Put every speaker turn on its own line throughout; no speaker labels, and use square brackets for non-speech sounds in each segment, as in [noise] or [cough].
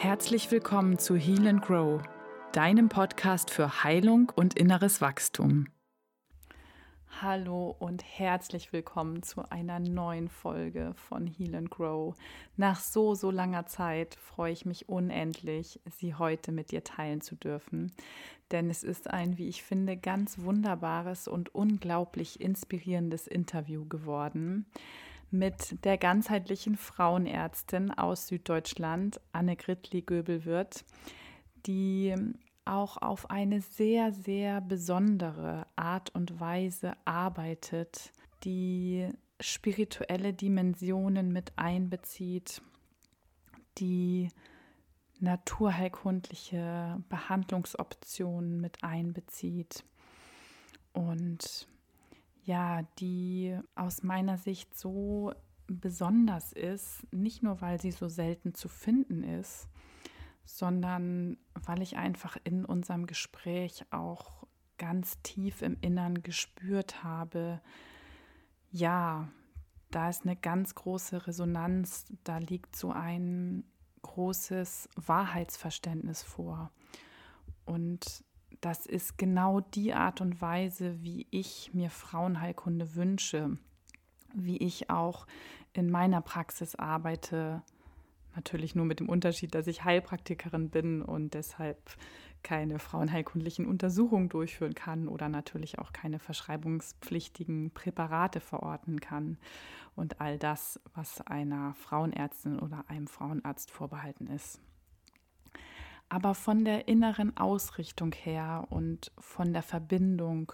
Herzlich willkommen zu Heal and Grow, deinem Podcast für Heilung und inneres Wachstum. Hallo und herzlich willkommen zu einer neuen Folge von Heal and Grow. Nach so, so langer Zeit freue ich mich unendlich, sie heute mit dir teilen zu dürfen. Denn es ist ein, wie ich finde, ganz wunderbares und unglaublich inspirierendes Interview geworden mit der ganzheitlichen Frauenärztin aus Süddeutschland, Anne Gritli-Göbelwirth, die auch auf eine sehr, sehr besondere Art und Weise arbeitet, die spirituelle Dimensionen mit einbezieht, die naturheilkundliche Behandlungsoptionen mit einbezieht. Und ja, die aus meiner Sicht so besonders ist, nicht nur weil sie so selten zu finden ist, sondern weil ich einfach in unserem Gespräch auch ganz tief im Innern gespürt habe, ja, da ist eine ganz große Resonanz, da liegt so ein großes Wahrheitsverständnis vor. Und das ist genau die Art und Weise, wie ich mir Frauenheilkunde wünsche, wie ich auch in meiner Praxis arbeite. Natürlich nur mit dem Unterschied, dass ich Heilpraktikerin bin und deshalb keine frauenheilkundlichen Untersuchungen durchführen kann oder natürlich auch keine verschreibungspflichtigen Präparate verorten kann und all das, was einer Frauenärztin oder einem Frauenarzt vorbehalten ist. Aber von der inneren Ausrichtung her und von der Verbindung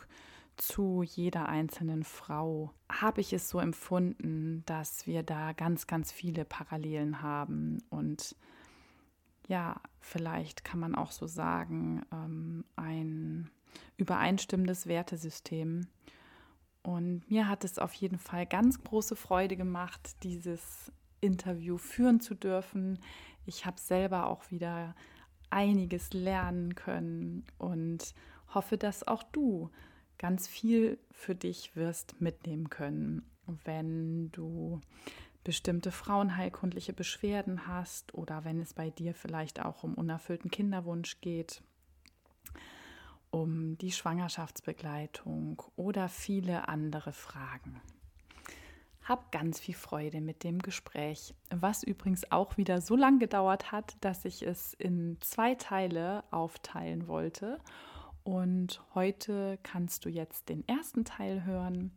zu jeder einzelnen Frau habe ich es so empfunden, dass wir da ganz, ganz viele Parallelen haben und ja, vielleicht kann man auch so sagen, ähm, ein übereinstimmendes Wertesystem. Und mir hat es auf jeden Fall ganz große Freude gemacht, dieses Interview führen zu dürfen. Ich habe selber auch wieder einiges lernen können und hoffe, dass auch du ganz viel für dich wirst mitnehmen können, wenn du bestimmte frauenheilkundliche Beschwerden hast oder wenn es bei dir vielleicht auch um unerfüllten Kinderwunsch geht, um die Schwangerschaftsbegleitung oder viele andere Fragen. Hab ganz viel Freude mit dem Gespräch, was übrigens auch wieder so lange gedauert hat, dass ich es in zwei Teile aufteilen wollte. Und heute kannst du jetzt den ersten Teil hören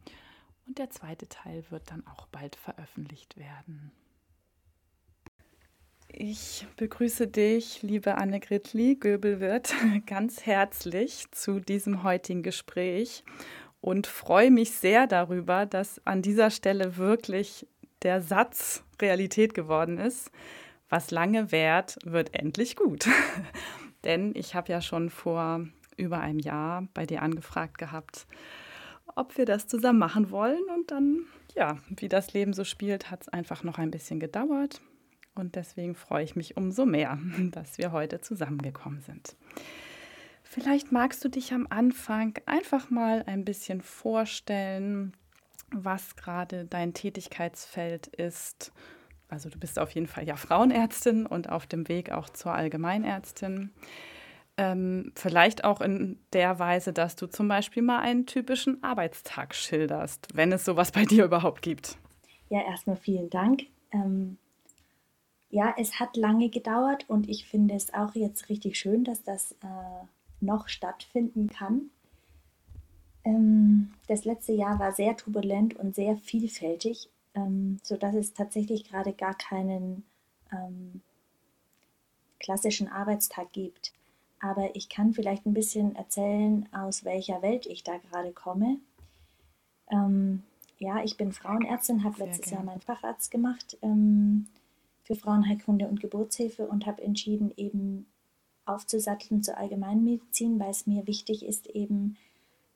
und der zweite Teil wird dann auch bald veröffentlicht werden. Ich begrüße dich, liebe Anne Gritli, Göbelwirt, [laughs] ganz herzlich zu diesem heutigen Gespräch und freue mich sehr darüber, dass an dieser Stelle wirklich der Satz Realität geworden ist. Was lange währt, wird endlich gut. [laughs] Denn ich habe ja schon vor über einem Jahr bei dir angefragt gehabt, ob wir das zusammen machen wollen. Und dann, ja, wie das Leben so spielt, hat es einfach noch ein bisschen gedauert. Und deswegen freue ich mich umso mehr, [laughs] dass wir heute zusammengekommen sind. Vielleicht magst du dich am Anfang einfach mal ein bisschen vorstellen, was gerade dein Tätigkeitsfeld ist. Also du bist auf jeden Fall ja Frauenärztin und auf dem Weg auch zur Allgemeinärztin. Ähm, vielleicht auch in der Weise, dass du zum Beispiel mal einen typischen Arbeitstag schilderst, wenn es sowas bei dir überhaupt gibt.
Ja, erstmal vielen Dank. Ähm, ja, es hat lange gedauert und ich finde es auch jetzt richtig schön, dass das äh, noch stattfinden kann. Ähm, das letzte Jahr war sehr turbulent und sehr vielfältig, ähm, sodass es tatsächlich gerade gar keinen ähm, klassischen Arbeitstag gibt. Aber ich kann vielleicht ein bisschen erzählen, aus welcher Welt ich da gerade komme. Ähm, ja, ich bin Frauenärztin, habe letztes Jahr meinen Facharzt gemacht ähm, für Frauenheilkunde und Geburtshilfe und habe entschieden, eben aufzusatteln zur Allgemeinmedizin, weil es mir wichtig ist, eben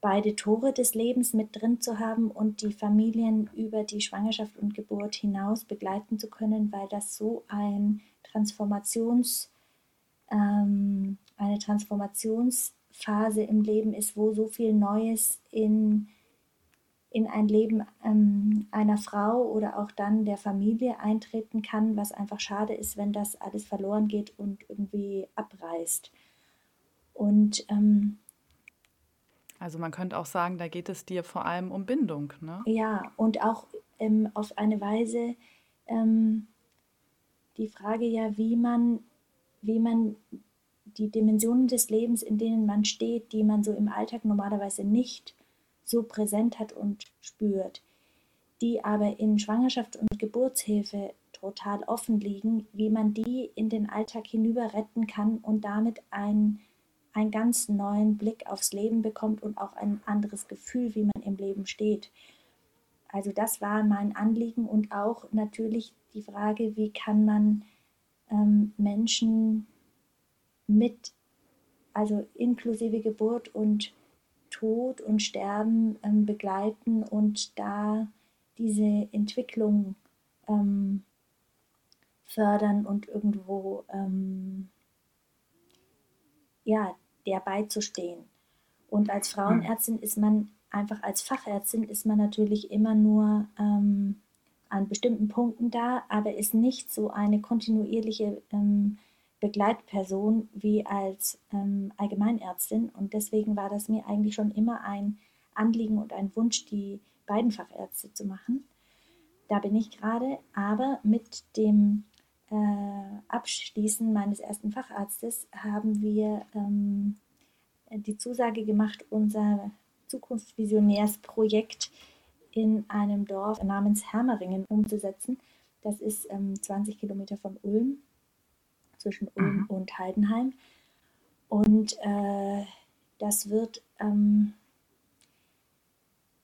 beide Tore des Lebens mit drin zu haben und die Familien über die Schwangerschaft und Geburt hinaus begleiten zu können, weil das so ein Transformations, ähm, eine Transformationsphase im Leben ist, wo so viel Neues in in ein Leben ähm, einer Frau oder auch dann der Familie eintreten kann, was einfach schade ist, wenn das alles verloren geht und irgendwie abreißt. Und ähm,
also man könnte auch sagen, da geht es dir vor allem um Bindung, ne?
Ja, und auch ähm, auf eine Weise ähm, die Frage ja, wie man, wie man die Dimensionen des Lebens, in denen man steht, die man so im Alltag normalerweise nicht so präsent hat und spürt, die aber in Schwangerschaft und Geburtshilfe total offen liegen, wie man die in den Alltag hinüber retten kann und damit ein, einen ganz neuen Blick aufs Leben bekommt und auch ein anderes Gefühl, wie man im Leben steht. Also das war mein Anliegen und auch natürlich die Frage, wie kann man ähm, Menschen mit, also inklusive Geburt und Tod und Sterben ähm, begleiten und da diese Entwicklung ähm, fördern und irgendwo ähm, ja, der beizustehen. Und als Frauenärztin ist man einfach als Fachärztin ist man natürlich immer nur ähm, an bestimmten Punkten da, aber ist nicht so eine kontinuierliche ähm, Begleitperson wie als ähm, Allgemeinärztin. Und deswegen war das mir eigentlich schon immer ein Anliegen und ein Wunsch, die beiden Fachärzte zu machen. Da bin ich gerade, aber mit dem äh, Abschließen meines ersten Facharztes haben wir ähm, die Zusage gemacht, unser Zukunftsvisionärsprojekt in einem Dorf namens Hermeringen umzusetzen. Das ist ähm, 20 Kilometer von Ulm zwischen Ulm mhm. und Heidenheim. Und äh, das wird, ähm,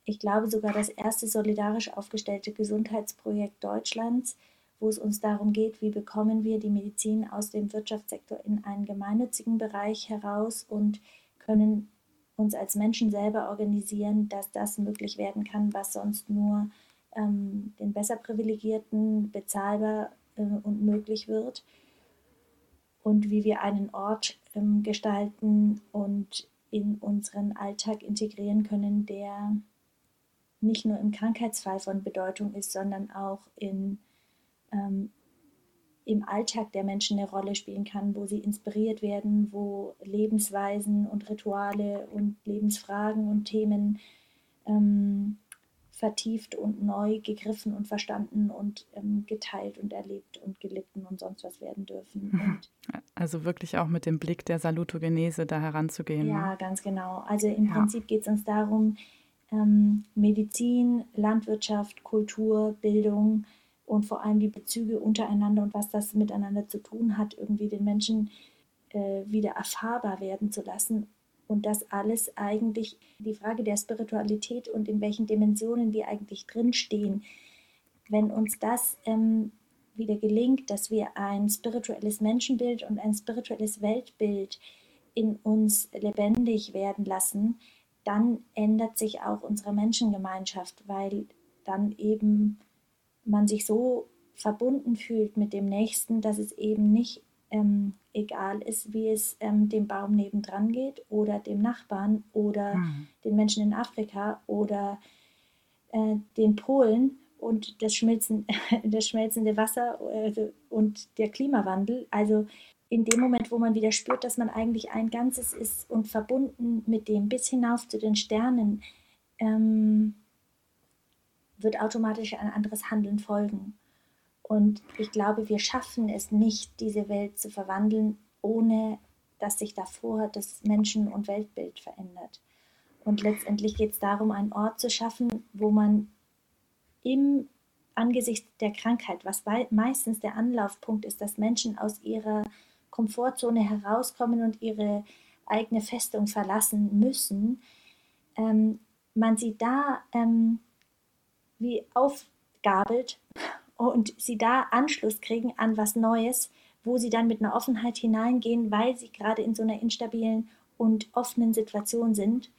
ich glaube, sogar das erste solidarisch aufgestellte Gesundheitsprojekt Deutschlands, wo es uns darum geht, wie bekommen wir die Medizin aus dem Wirtschaftssektor in einen gemeinnützigen Bereich heraus und können uns als Menschen selber organisieren, dass das möglich werden kann, was sonst nur ähm, den besser privilegierten bezahlbar äh, und möglich wird und wie wir einen Ort ähm, gestalten und in unseren Alltag integrieren können, der nicht nur im Krankheitsfall von Bedeutung ist, sondern auch in, ähm, im Alltag der Menschen eine Rolle spielen kann, wo sie inspiriert werden, wo Lebensweisen und Rituale und Lebensfragen und Themen ähm, vertieft und neu gegriffen und verstanden und ähm, geteilt und erlebt und gelitten und sonst was werden dürfen. Mhm. Und
also wirklich auch mit dem Blick der Salutogenese da heranzugehen.
Ja, ne? ganz genau. Also im ja. Prinzip geht es uns darum, ähm, Medizin, Landwirtschaft, Kultur, Bildung und vor allem die Bezüge untereinander und was das miteinander zu tun hat, irgendwie den Menschen äh, wieder erfahrbar werden zu lassen und das alles eigentlich die Frage der Spiritualität und in welchen Dimensionen wir eigentlich drinstehen. Wenn uns das ähm, wieder gelingt, dass wir ein spirituelles Menschenbild und ein spirituelles Weltbild in uns lebendig werden lassen, dann ändert sich auch unsere Menschengemeinschaft, weil dann eben man sich so verbunden fühlt mit dem Nächsten, dass es eben nicht ähm, egal ist, wie es ähm, dem Baum nebendran geht oder dem Nachbarn oder mhm. den Menschen in Afrika oder äh, den Polen und das, Schmelzen, [laughs] das schmelzende Wasser äh, und der Klimawandel. Also in dem Moment, wo man wieder spürt, dass man eigentlich ein Ganzes ist und verbunden mit dem bis hinauf zu den Sternen, ähm, wird automatisch ein anderes Handeln folgen. Und ich glaube, wir schaffen es nicht, diese Welt zu verwandeln, ohne dass sich davor das Menschen- und Weltbild verändert. Und letztendlich geht es darum, einen Ort zu schaffen, wo man im angesichts der Krankheit, was meistens der Anlaufpunkt ist, dass Menschen aus ihrer Komfortzone herauskommen und ihre eigene Festung verlassen müssen, ähm, man sie da ähm, wie aufgabelt und sie da Anschluss kriegen an was Neues, wo sie dann mit einer Offenheit hineingehen, weil sie gerade in so einer instabilen und offenen Situation sind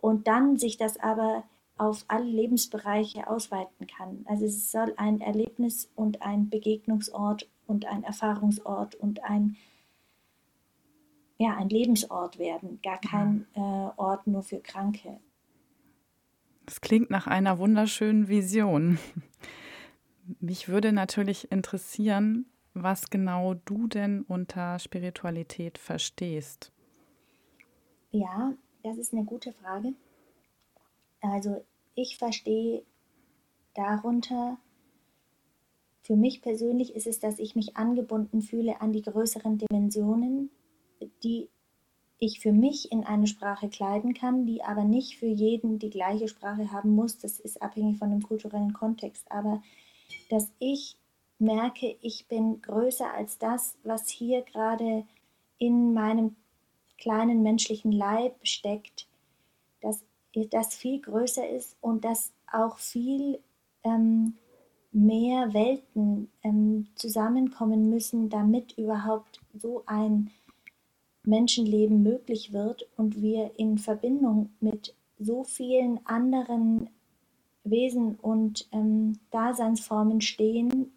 und dann sich das aber auf alle Lebensbereiche ausweiten kann. Also es soll ein Erlebnis und ein Begegnungsort und ein Erfahrungsort und ein, ja, ein Lebensort werden, gar kein äh, Ort nur für Kranke.
Das klingt nach einer wunderschönen Vision. Mich würde natürlich interessieren, was genau du denn unter Spiritualität verstehst.
Ja, das ist eine gute Frage. Also ich verstehe darunter, für mich persönlich ist es, dass ich mich angebunden fühle an die größeren Dimensionen, die ich für mich in eine Sprache kleiden kann, die aber nicht für jeden die gleiche Sprache haben muss. Das ist abhängig von dem kulturellen Kontext. Aber dass ich merke, ich bin größer als das, was hier gerade in meinem kleinen menschlichen Leib steckt, dass das viel größer ist und dass auch viel ähm, mehr Welten ähm, zusammenkommen müssen, damit überhaupt so ein Menschenleben möglich wird und wir in Verbindung mit so vielen anderen Wesen und ähm, Daseinsformen stehen,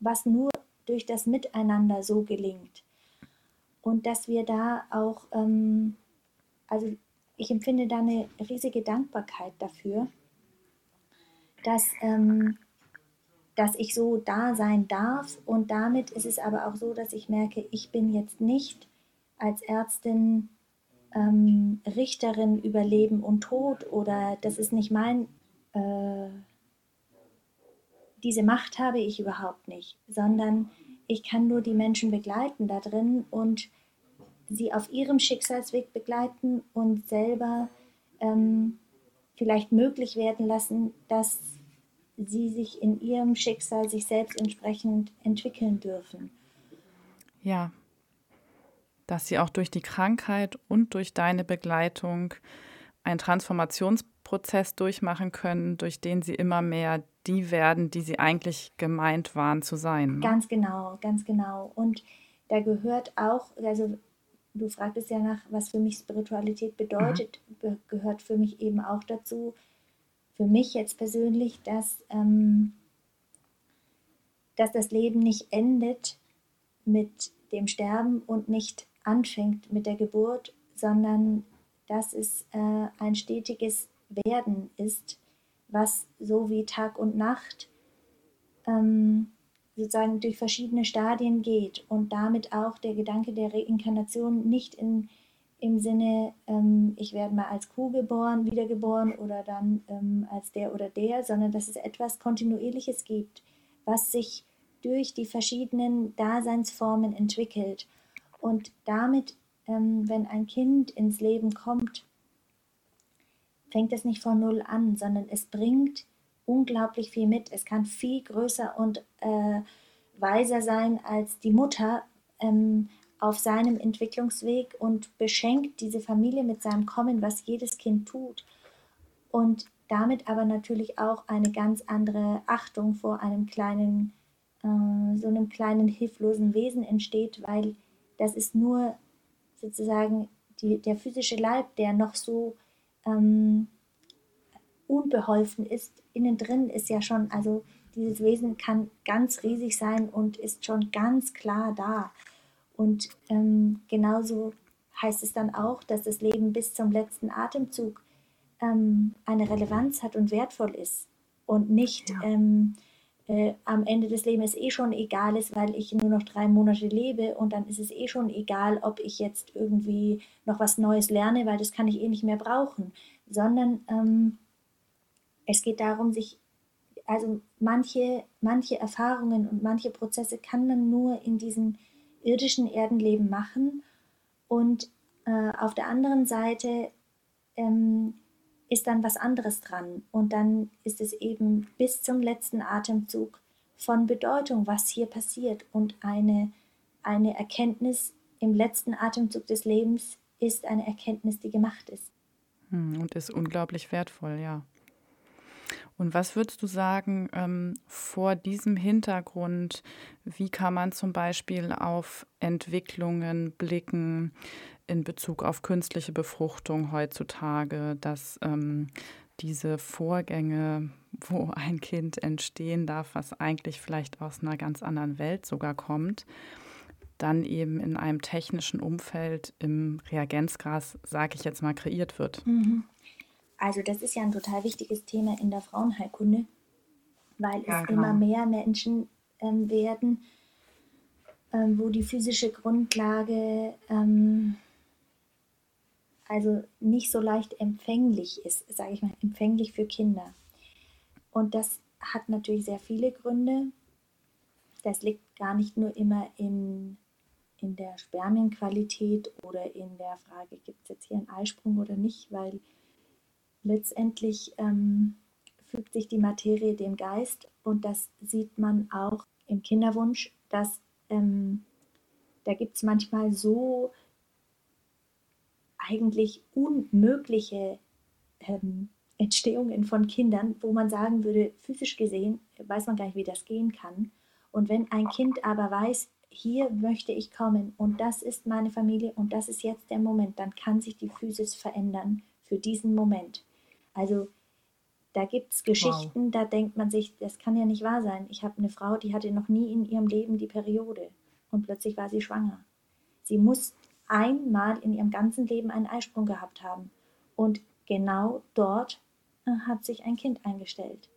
was nur durch das Miteinander so gelingt. Und dass wir da auch, ähm, also ich empfinde da eine riesige Dankbarkeit dafür, dass, ähm, dass ich so da sein darf. Und damit ist es aber auch so, dass ich merke, ich bin jetzt nicht als Ärztin ähm, Richterin über Leben und Tod oder das ist nicht mein, äh, diese Macht habe ich überhaupt nicht, sondern ich kann nur die Menschen begleiten da drin und sie auf ihrem Schicksalsweg begleiten und selber ähm, vielleicht möglich werden lassen, dass sie sich in ihrem Schicksal sich selbst entsprechend entwickeln dürfen.
Ja, dass sie auch durch die Krankheit und durch deine Begleitung einen Transformationsprozess durchmachen können, durch den sie immer mehr die werden, die sie eigentlich gemeint waren zu sein.
Ne? Ganz genau, ganz genau. Und da gehört auch, also du fragtest ja nach, was für mich Spiritualität bedeutet, mhm. gehört für mich eben auch dazu, für mich jetzt persönlich, dass, ähm, dass das Leben nicht endet mit dem Sterben und nicht anfängt mit der Geburt, sondern dass es äh, ein stetiges Werden ist, was so wie Tag und Nacht ähm, sozusagen durch verschiedene Stadien geht und damit auch der Gedanke der Reinkarnation nicht in, im Sinne, ähm, ich werde mal als Kuh geboren, wiedergeboren oder dann ähm, als der oder der, sondern dass es etwas Kontinuierliches gibt, was sich durch die verschiedenen Daseinsformen entwickelt. Und damit, ähm, wenn ein Kind ins Leben kommt, fängt es nicht von Null an, sondern es bringt unglaublich viel mit. Es kann viel größer und äh, weiser sein als die Mutter ähm, auf seinem Entwicklungsweg und beschenkt diese Familie mit seinem Kommen, was jedes Kind tut. Und damit aber natürlich auch eine ganz andere Achtung vor einem kleinen, äh, so einem kleinen hilflosen Wesen entsteht, weil das ist nur sozusagen die, der physische Leib, der noch so ähm, unbeholfen ist. Innen drin ist ja schon, also dieses Wesen kann ganz riesig sein und ist schon ganz klar da. Und ähm, genauso heißt es dann auch, dass das Leben bis zum letzten Atemzug ähm, eine Relevanz hat und wertvoll ist und nicht ja. ähm, äh, am Ende des Lebens eh schon egal ist, weil ich nur noch drei Monate lebe und dann ist es eh schon egal, ob ich jetzt irgendwie noch was Neues lerne, weil das kann ich eh nicht mehr brauchen, sondern ähm, es geht darum, sich, also manche, manche Erfahrungen und manche Prozesse kann man nur in diesem irdischen Erdenleben machen. Und äh, auf der anderen Seite ähm, ist dann was anderes dran. Und dann ist es eben bis zum letzten Atemzug von Bedeutung, was hier passiert. Und eine, eine Erkenntnis im letzten Atemzug des Lebens ist eine Erkenntnis, die gemacht ist.
Hm, und ist unglaublich wertvoll, ja. Und was würdest du sagen ähm, vor diesem Hintergrund, wie kann man zum Beispiel auf Entwicklungen blicken in Bezug auf künstliche Befruchtung heutzutage, dass ähm, diese Vorgänge, wo ein Kind entstehen darf, was eigentlich vielleicht aus einer ganz anderen Welt sogar kommt, dann eben in einem technischen Umfeld im Reagenzgras, sage ich jetzt mal, kreiert wird.
Mhm. also das ist ja ein total wichtiges Thema in der Frauenheilkunde, weil
Ja,
es
genau.
immer mehr Menschen ähm, werden, ähm, wo die physische Grundlage ähm, also nicht so leicht empfänglich ist, sage ich mal, empfänglich für Kinder. Und das hat natürlich sehr viele Gründe. Das liegt gar nicht nur immer in, in der Spermienqualität oder in der Frage, gibt es jetzt hier einen Eisprung oder nicht, weil letztendlich ähm, fügt sich die Materie dem Geist und das sieht man auch im Kinderwunsch, dass ähm, da gibt es manchmal so eigentlich unmögliche ähm, Entstehungen von Kindern, wo man sagen würde, physisch gesehen weiß man gar nicht, wie das gehen kann. Und wenn ein Kind aber weiß, hier möchte ich kommen und das ist meine Familie und das ist jetzt der Moment, dann kann sich die Physis verändern für diesen Moment. Also da gibt es Geschichten, da denkt man sich, das kann ja nicht wahr sein. Ich habe eine Frau, die hatte noch nie in ihrem Leben die Periode und plötzlich war sie schwanger. Sie muss einmal in ihrem ganzen Leben einen Eisprung gehabt haben. Und genau dort äh, hat sich ein Kind eingestellt.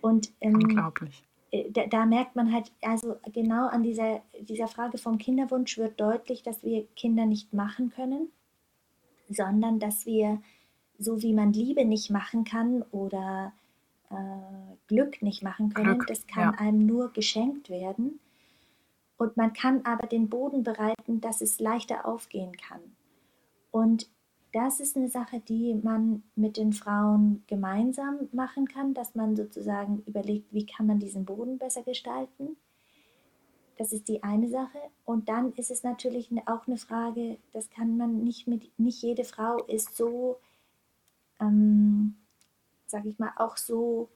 Und ähm,
Unglaublich.
äh, da, da merkt man halt, also genau an dieser, dieser Frage vom Kinderwunsch wird deutlich, dass wir Kinder nicht machen können, sondern dass wir, so wie man Liebe nicht machen kann oder äh, Glück nicht machen können,
Glück,
das kann
ja.
einem nur geschenkt werden. Und man kann aber den Boden bereiten, dass es leichter aufgehen kann. Und das ist eine Sache, die man mit den Frauen gemeinsam machen kann, dass man sozusagen überlegt, wie kann man diesen Boden besser gestalten. Das ist die eine Sache. Und dann ist es natürlich auch eine Frage, das kann man nicht mit, nicht jede Frau ist so, ähm, sage ich mal, auch so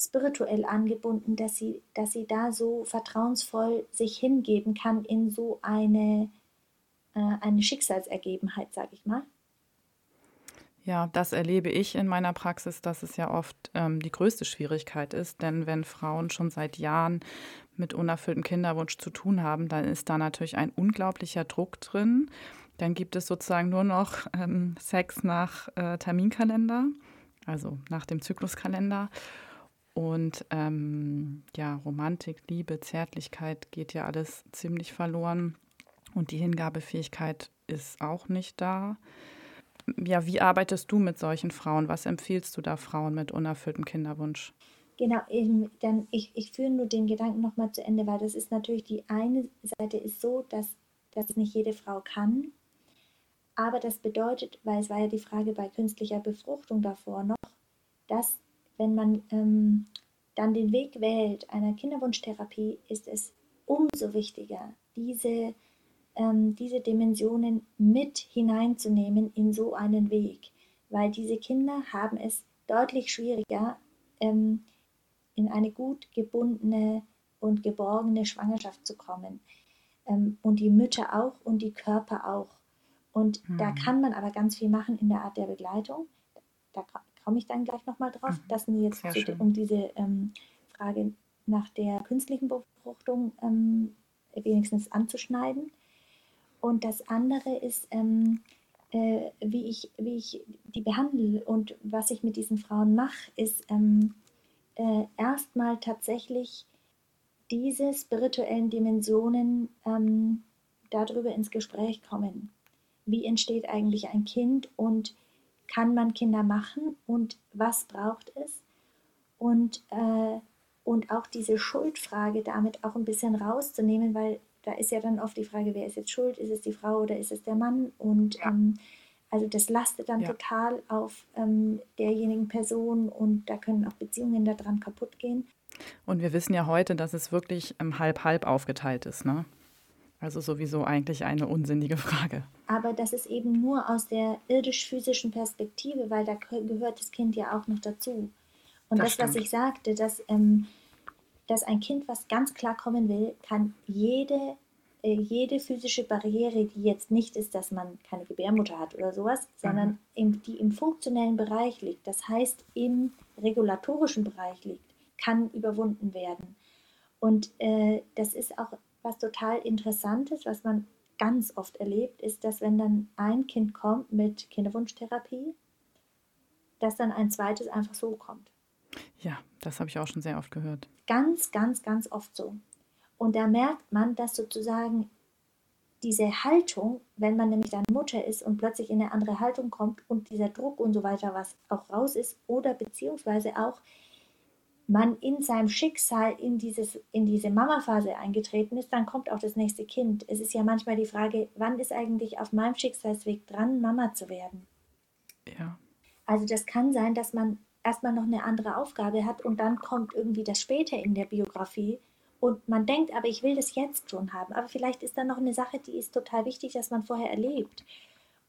spirituell angebunden, dass sie, dass sie da so vertrauensvoll sich hingeben kann in so eine, äh, eine Schicksalsergebenheit, sage ich mal.
Ja, das erlebe ich in meiner Praxis, dass es ja oft ähm, die größte Schwierigkeit ist. Denn wenn Frauen schon seit Jahren mit unerfülltem Kinderwunsch zu tun haben, dann ist da natürlich ein unglaublicher Druck drin. Dann gibt es sozusagen nur noch ähm, Sex nach äh, Terminkalender, also nach dem Zykluskalender. Und ähm, ja, Romantik, Liebe, Zärtlichkeit geht ja alles ziemlich verloren. Und die Hingabefähigkeit ist auch nicht da. Ja, wie arbeitest du mit solchen Frauen? Was empfiehlst du da Frauen mit unerfülltem Kinderwunsch?
Genau, eben, dann ich, ich führe nur den Gedanken nochmal zu Ende, weil das ist natürlich die eine Seite ist so, dass das nicht jede Frau kann. Aber das bedeutet, weil es war ja die Frage bei künstlicher Befruchtung davor noch, dass wenn man ähm, dann den Weg wählt einer Kinderwunschtherapie, ist es umso wichtiger, diese, ähm, diese Dimensionen mit hineinzunehmen in so einen Weg, weil diese Kinder haben es deutlich schwieriger, ähm, in eine gut gebundene und geborgene Schwangerschaft zu kommen. Ähm, und die Mütter auch und die Körper auch. Und
Mhm.
da kann man aber ganz viel machen in der Art der Begleitung. Da komme ich dann gleich nochmal drauf.
Mhm.
Das nur jetzt zu, um diese ähm, Frage nach der künstlichen Befruchtung ähm, wenigstens anzuschneiden. Und das andere ist, ähm, äh, wie, ich, wie ich die behandle und was ich mit diesen Frauen mache, ist ähm, äh, erstmal tatsächlich diese spirituellen Dimensionen ähm, darüber ins Gespräch kommen. Wie entsteht eigentlich ein Kind und kann man Kinder machen und was braucht es? Und, äh, und auch diese Schuldfrage damit auch ein bisschen rauszunehmen, weil da ist ja dann oft die Frage, wer ist jetzt schuld? Ist es die Frau oder ist es der Mann? Und
Ja.
ähm, also das lastet dann
Ja.
total auf ähm, derjenigen Person und da können auch Beziehungen daran kaputt gehen.
Und wir wissen ja heute, dass es wirklich ähm, halb-halb aufgeteilt ist, ne? Also sowieso eigentlich eine unsinnige Frage.
Aber das ist eben nur aus der irdisch-physischen Perspektive, weil da geh- gehört das Kind ja auch noch dazu. Und
Das
das, was ich sagte, dass, ähm, dass ein Kind, was ganz klar kommen will, kann jede, äh, jede physische Barriere, die jetzt nicht ist, dass man keine Gebärmutter hat oder sowas, sondern im, die im funktionellen Bereich liegt, das heißt im regulatorischen Bereich liegt, kann überwunden werden. Und äh, das ist auch was total Interessantes, was man ganz oft erlebt, ist, dass wenn dann ein Kind kommt mit Kinderwunschtherapie dass dann ein zweites einfach so kommt.
Ja, das habe ich auch schon sehr oft gehört.
Ganz, ganz, ganz oft so. Und da merkt man, dass sozusagen diese Haltung, wenn man nämlich dann Mutter ist und plötzlich in eine andere Haltung kommt und dieser Druck und so weiter, was auch raus ist, oder beziehungsweise auch man in seinem Schicksal in, dieses, in diese Mama-Phase eingetreten ist, dann kommt auch das nächste Kind. Es ist ja manchmal die Frage, wann ist eigentlich auf meinem Schicksalsweg dran, Mama zu werden?
Ja.
Also das kann sein, dass man erstmal noch eine andere Aufgabe hat und dann kommt irgendwie das später in der Biografie und man denkt, aber ich will das jetzt schon haben. Aber vielleicht ist da noch eine Sache, die ist total wichtig, dass man vorher erlebt.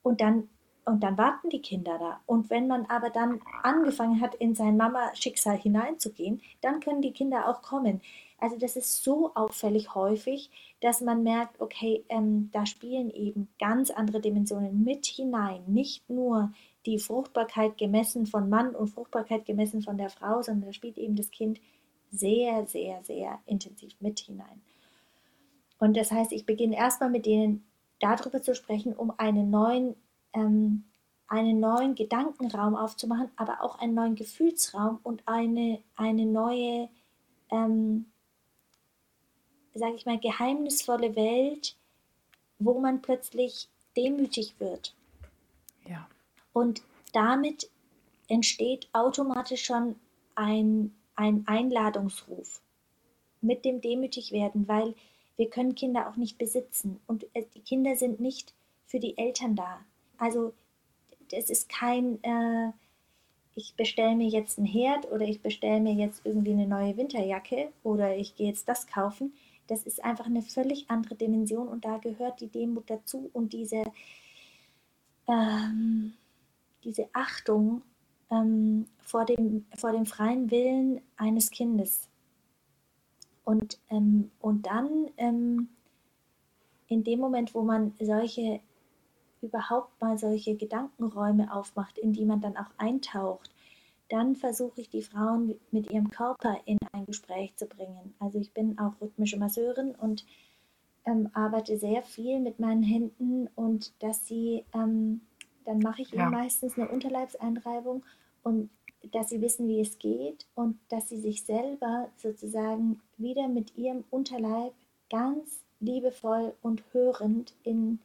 Und dann, und dann warten die Kinder da. Und wenn man aber dann angefangen hat, in sein Mama-Schicksal hineinzugehen, dann können die Kinder auch kommen. Also das ist so auffällig häufig, dass man merkt, okay, ähm, da spielen eben ganz andere Dimensionen mit hinein. Nicht nur die Fruchtbarkeit gemessen von Mann und Fruchtbarkeit gemessen von der Frau, sondern da spielt eben das Kind sehr, sehr, sehr intensiv mit hinein. Und das heißt, ich beginne erstmal mit denen darüber zu sprechen, um einen neuen, ähm, einen neuen Gedankenraum aufzumachen, aber auch einen neuen Gefühlsraum und eine, eine neue, ähm, sage ich mal, geheimnisvolle Welt, wo man plötzlich demütig wird.
Ja.
Und damit entsteht automatisch schon ein ein Einladungsruf mit dem demütig werden, weil wir können Kinder auch nicht besitzen und die Kinder sind nicht für die Eltern da. Also es ist kein, äh, ich bestelle mir jetzt einen Herd oder ich bestelle mir jetzt irgendwie eine neue Winterjacke oder ich gehe jetzt das kaufen. Das ist einfach eine völlig andere Dimension und da gehört die Demut dazu und diese, ähm, diese Achtung ähm, vor, dem, vor dem freien Willen eines Kindes. Und, ähm, und dann ähm, in dem Moment, wo man solche überhaupt mal solche Gedankenräume aufmacht, in die man dann auch eintaucht, dann versuche ich die Frauen mit ihrem Körper in ein Gespräch zu bringen. Also ich bin auch rhythmische Masseurin und ähm, arbeite sehr viel mit meinen Händen und dass sie, ähm, dann mache ich ja. ihnen meistens eine Unterleibseinreibung und dass sie wissen, wie es geht und dass sie sich selber sozusagen wieder mit ihrem Unterleib ganz liebevoll und hörend in,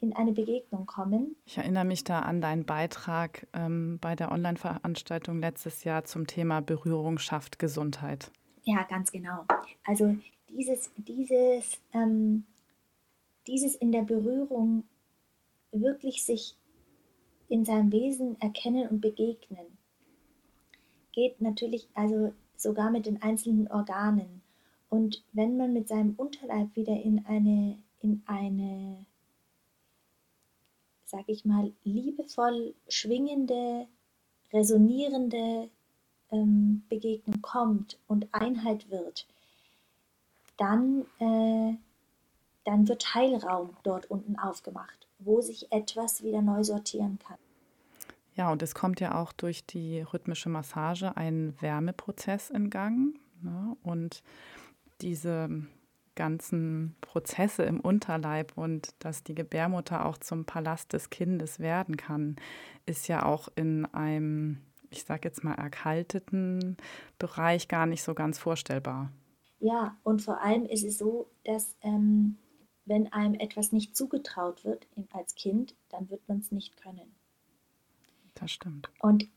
in eine Begegnung kommen.
Ich erinnere mich da an deinen Beitrag ähm, bei der Online-Veranstaltung letztes Jahr zum Thema Berührung schafft Gesundheit.
Ja, ganz genau. Also dieses, dieses, ähm, dieses in der Berührung wirklich sich in seinem Wesen erkennen und begegnen. Geht natürlich also sogar mit den einzelnen Organen. Und wenn man mit seinem Unterleib wieder in eine, in eine, sag ich mal, liebevoll schwingende, resonierende ähm, Begegnung kommt und Einheit wird, dann, äh, dann wird Heilraum dort unten aufgemacht wo sich etwas wieder neu sortieren kann.
Ja, und es kommt ja auch durch die rhythmische Massage ein Wärmeprozess in Gang. Ne? Und diese ganzen Prozesse im Unterleib und dass die Gebärmutter auch zum Palast des Kindes werden kann, ist ja auch in einem, ich sage jetzt mal, erkalteten Bereich gar nicht so ganz vorstellbar.
Ja, und vor allem ist es so, dass ähm, wenn einem etwas nicht zugetraut wird als Kind, dann wird man es nicht können.
Das stimmt.
Und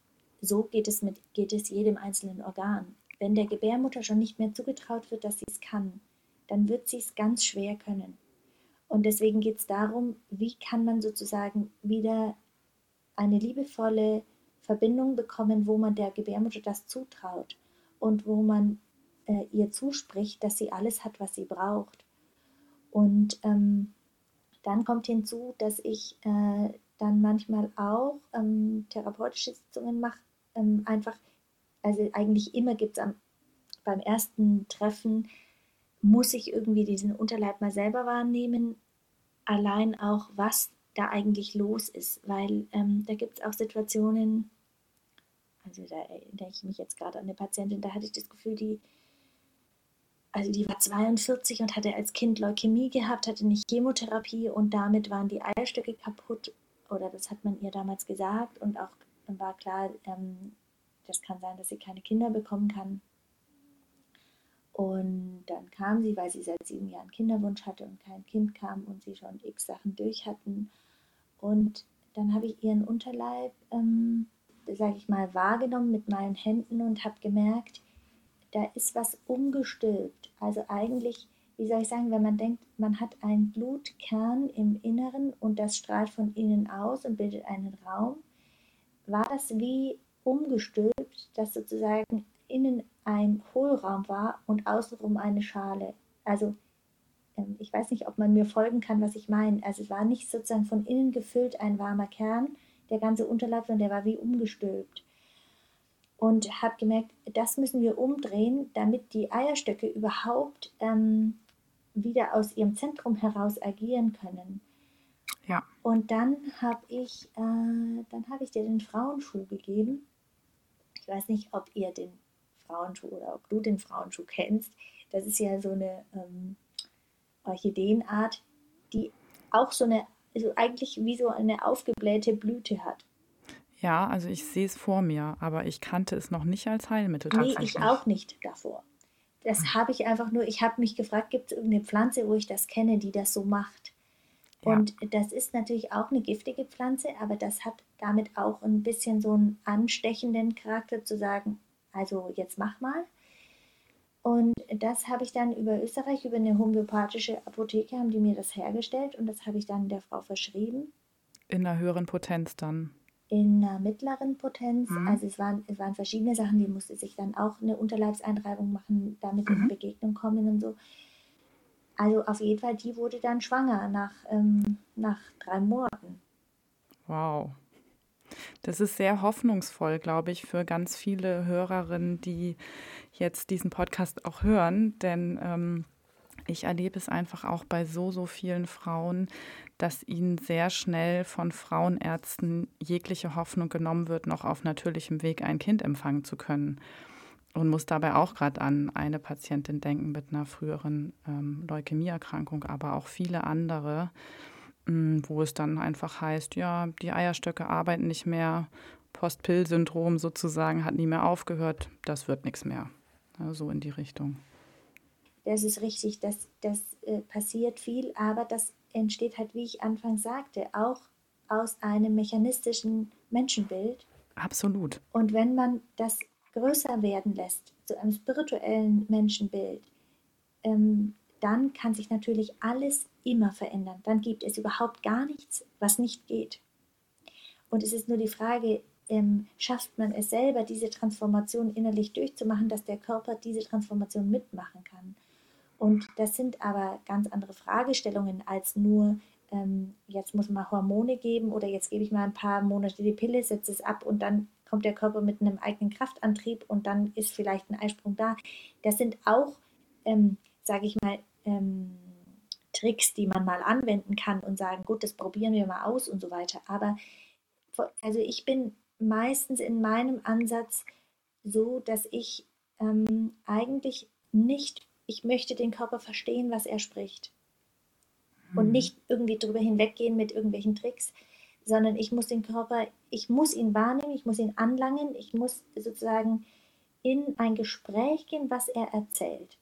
so geht es, mit, geht es jedem einzelnen Organ. Wenn der Gebärmutter schon nicht mehr zugetraut wird, dass sie es kann, dann wird sie es ganz schwer können. Und deswegen geht es darum, wie kann man sozusagen wieder eine liebevolle Verbindung bekommen, wo man der Gebärmutter das zutraut und wo man äh, ihr zuspricht, dass sie alles hat, was sie braucht. Und ähm, dann kommt hinzu, dass ich äh, dann manchmal auch ähm, therapeutische Sitzungen mache. Ähm, einfach, also eigentlich immer gibt es beim ersten Treffen, muss ich irgendwie diesen Unterleib mal selber wahrnehmen. Allein auch, was da eigentlich los ist, weil ähm, da gibt es auch Situationen, also da erinnere ich mich jetzt gerade an eine Patientin, da hatte ich das Gefühl, die also die war 42 und hatte als Kind Leukämie gehabt, hatte nicht Chemotherapie und damit waren die Eierstöcke kaputt oder das hat man ihr damals gesagt und auch dann war klar, ähm, das kann sein, dass sie keine Kinder bekommen kann. Und dann kam sie, weil sie seit sieben Jahren Kinderwunsch hatte und kein Kind kam und sie schon x Sachen durch hatten. Und dann habe ich ihren Unterleib, ähm, sage ich mal, wahrgenommen mit meinen Händen und habe gemerkt, da ist was umgestülpt. Also eigentlich, wie soll ich sagen, wenn man denkt, man hat einen Blutkern im Inneren und das strahlt von innen aus und bildet einen Raum, war das wie umgestülpt, dass sozusagen innen ein Hohlraum war und außenrum eine Schale. Also ähm, ich weiß nicht, ob man mir folgen kann, was ich meine. Also es war nicht sozusagen von innen gefüllt ein warmer Kern, der ganze Unterleib, sondern der war wie umgestülpt. Und habe gemerkt, das müssen wir umdrehen, damit die Eierstöcke überhaupt ähm, wieder aus ihrem Zentrum heraus agieren können.
Ja.
Und dann habe ich, äh, dann habe ich dir den Frauenschuh gegeben. Ich weiß nicht, ob ihr den Frauenschuh oder ob du den Frauenschuh kennst. Das ist ja so eine ähm, Orchideenart, die auch so eine, also eigentlich wie so eine aufgeblähte Blüte hat.
Ja, also ich sehe es vor mir, aber ich kannte es noch nicht als Heilmittel.
Nee, ich auch nicht davor. Das hm. habe ich einfach nur, ich habe mich gefragt, gibt es irgendeine Pflanze, wo ich das kenne, die das so macht? Ja. Und das ist natürlich auch eine giftige Pflanze, aber das hat damit auch ein bisschen so einen anstechenden Charakter zu sagen, also jetzt mach mal. Und das habe ich dann über Österreich, über eine homöopathische Apotheke, haben die mir das hergestellt und das habe ich dann der Frau verschrieben.
In einer höheren Potenz dann?
In einer mittleren Potenz. Mhm. Also es waren, es waren verschiedene Sachen, die musste sich dann auch eine Unterleibseinreibung machen, damit mhm. in Begegnung kommen und so. Also auf jeden Fall, die wurde dann schwanger nach, ähm, nach drei Monaten.
Wow. Das ist sehr hoffnungsvoll, glaube ich, für ganz viele Hörerinnen, die jetzt diesen Podcast auch hören, denn ähm, ich erlebe es einfach auch bei so, so vielen Frauen, dass ihnen sehr schnell von Frauenärzten jegliche Hoffnung genommen wird, noch auf natürlichem Weg ein Kind empfangen zu können. Und muss dabei auch gerade an eine Patientin denken mit einer früheren ähm, Leukämieerkrankung, aber auch viele andere, wo es dann einfach heißt, ja, die Eierstöcke arbeiten nicht mehr, Postpill-Syndrom sozusagen hat nie mehr aufgehört, das wird nichts mehr. Ja, so in die Richtung.
Das ist richtig, das, das äh, passiert viel, aber das entsteht halt, wie ich anfangs sagte, auch aus einem mechanistischen Menschenbild.
Absolut.
Und wenn man das größer werden lässt, zu einem spirituellen Menschenbild, ähm, dann kann sich natürlich alles immer verändern. Dann gibt es überhaupt gar nichts, was nicht geht. Und es ist nur die Frage, ähm, schafft man es selber, diese Transformation innerlich durchzumachen, dass der Körper diese Transformation mitmachen kann. Und das sind aber ganz andere Fragestellungen als nur, ähm, jetzt muss man Hormone geben oder jetzt gebe ich mal ein paar Monate die Pille, setze es ab und dann kommt der Körper mit einem eigenen Kraftantrieb und dann ist vielleicht ein Eisprung da. Das sind auch, ähm, sage ich mal, ähm, Tricks, die man mal anwenden kann und sagen, gut, das probieren wir mal aus und so weiter. Aber also ich bin meistens in meinem Ansatz so, dass ich ähm, eigentlich nicht, ich möchte den Körper verstehen, was er spricht. Mhm. Und nicht irgendwie drüber hinweggehen mit irgendwelchen Tricks, sondern ich muss den Körper, ich muss ihn wahrnehmen, ich muss ihn anlangen, ich muss sozusagen in ein Gespräch gehen, was er erzählt.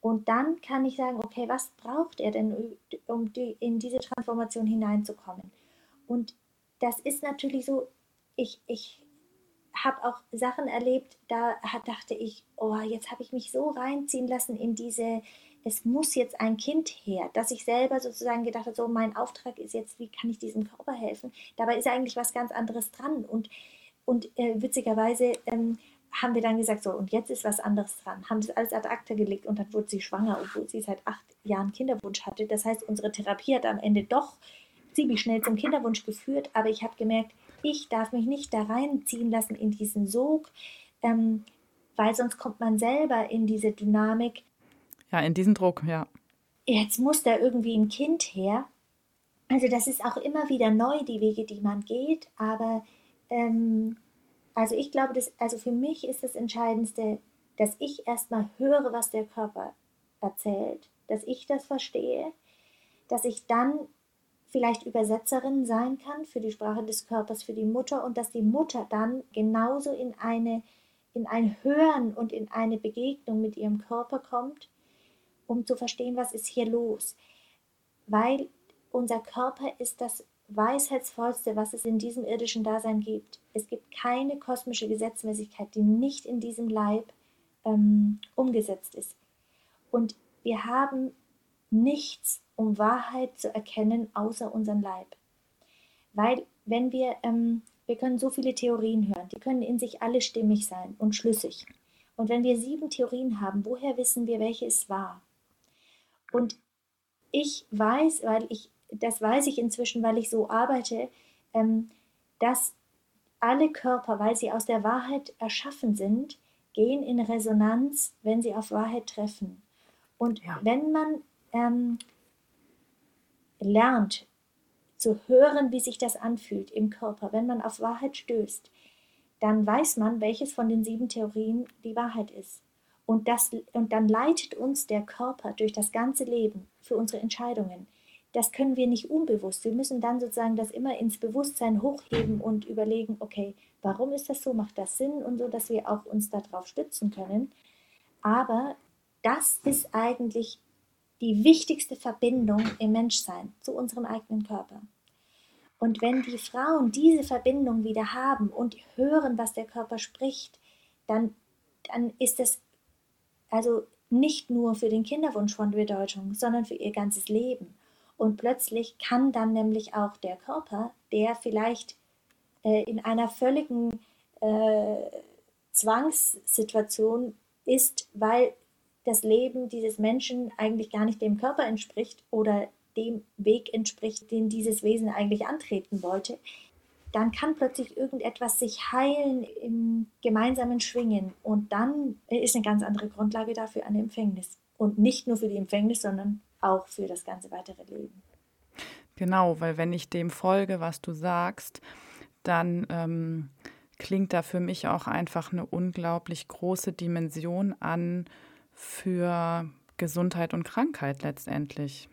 Und dann kann ich sagen, okay, was braucht er denn, um die, in diese Transformation hineinzukommen? Und das ist natürlich so, ich, ich habe auch Sachen erlebt, da dachte ich, oh, jetzt habe ich mich so reinziehen lassen in diese, es muss jetzt ein Kind her, dass ich selber sozusagen gedacht habe, so mein Auftrag ist jetzt, wie kann ich diesem Körper helfen? Dabei ist eigentlich was ganz anderes dran und, und äh, witzigerweise ähm, haben wir dann gesagt, so und jetzt ist was anderes dran, haben das alles ad acta gelegt und dann wurde sie schwanger, obwohl sie seit acht Jahren Kinderwunsch hatte. Das heißt, unsere Therapie hat am Ende doch ziemlich schnell zum Kinderwunsch geführt, aber ich habe gemerkt, ich darf mich nicht da reinziehen lassen in diesen Sog, ähm, weil sonst kommt man selber in diese Dynamik.
Ja, in diesen Druck, ja.
Jetzt muss da irgendwie ein Kind her. Also das ist auch immer wieder neu, die Wege, die man geht. Aber ähm, also ich glaube, dass, also für mich ist das Entscheidendste, dass ich erstmal höre, was der Körper erzählt, dass ich das verstehe, dass ich dann vielleicht Übersetzerin sein kann für die Sprache des Körpers für die Mutter und dass die Mutter dann genauso in eine in ein Hören und in eine Begegnung mit ihrem Körper kommt, um zu verstehen, was ist hier los. Weil unser Körper ist das Weisheitsvollste, was es in diesem irdischen Dasein gibt. Es gibt keine kosmische Gesetzmäßigkeit, die nicht in diesem Leib ähm, umgesetzt ist. Und wir haben nichts, um Wahrheit zu erkennen, außer unseren Leib. Weil wenn wir, ähm, wir können so viele Theorien hören, die können in sich alle stimmig sein und schlüssig. Und wenn wir sieben Theorien haben, woher wissen wir, welche ist wahr? Und ich weiß, weil ich, das weiß ich inzwischen, weil ich so arbeite, ähm, dass alle Körper, weil sie aus der Wahrheit erschaffen sind, gehen in Resonanz, wenn sie auf Wahrheit treffen. Und ja. wenn man ähm, lernt zu hören, wie sich das anfühlt im Körper, wenn man auf Wahrheit stößt, dann weiß man, welches von den sieben Theorien die Wahrheit ist. Und, das, und dann leitet uns der Körper durch das ganze Leben für unsere Entscheidungen. Das können wir nicht unbewusst. Wir müssen dann sozusagen das immer ins Bewusstsein hochheben und überlegen, okay, warum ist das so, macht das Sinn und so, dass wir auch uns darauf stützen können. Aber das ist eigentlich die wichtigste Verbindung im Menschsein zu unserem eigenen Körper. Und wenn die Frauen diese Verbindung wieder haben und hören, was der Körper spricht, dann, dann ist es also nicht nur für den Kinderwunsch von Bedeutung, sondern für ihr ganzes Leben. Und plötzlich kann dann nämlich auch der Körper, der vielleicht äh, in einer völligen äh, Zwangssituation ist, weil das Leben dieses Menschen eigentlich gar nicht dem Körper entspricht oder dem Weg entspricht, den dieses Wesen eigentlich antreten wollte, dann kann plötzlich irgendetwas sich heilen im gemeinsamen Schwingen und dann ist eine ganz andere Grundlage dafür eine Empfängnis. Und nicht nur für die Empfängnis, sondern auch für das ganze weitere Leben.
Genau, weil wenn ich dem folge, was du sagst, dann ähm, klingt da für mich auch einfach eine unglaublich große Dimension an für Gesundheit und Krankheit letztendlich.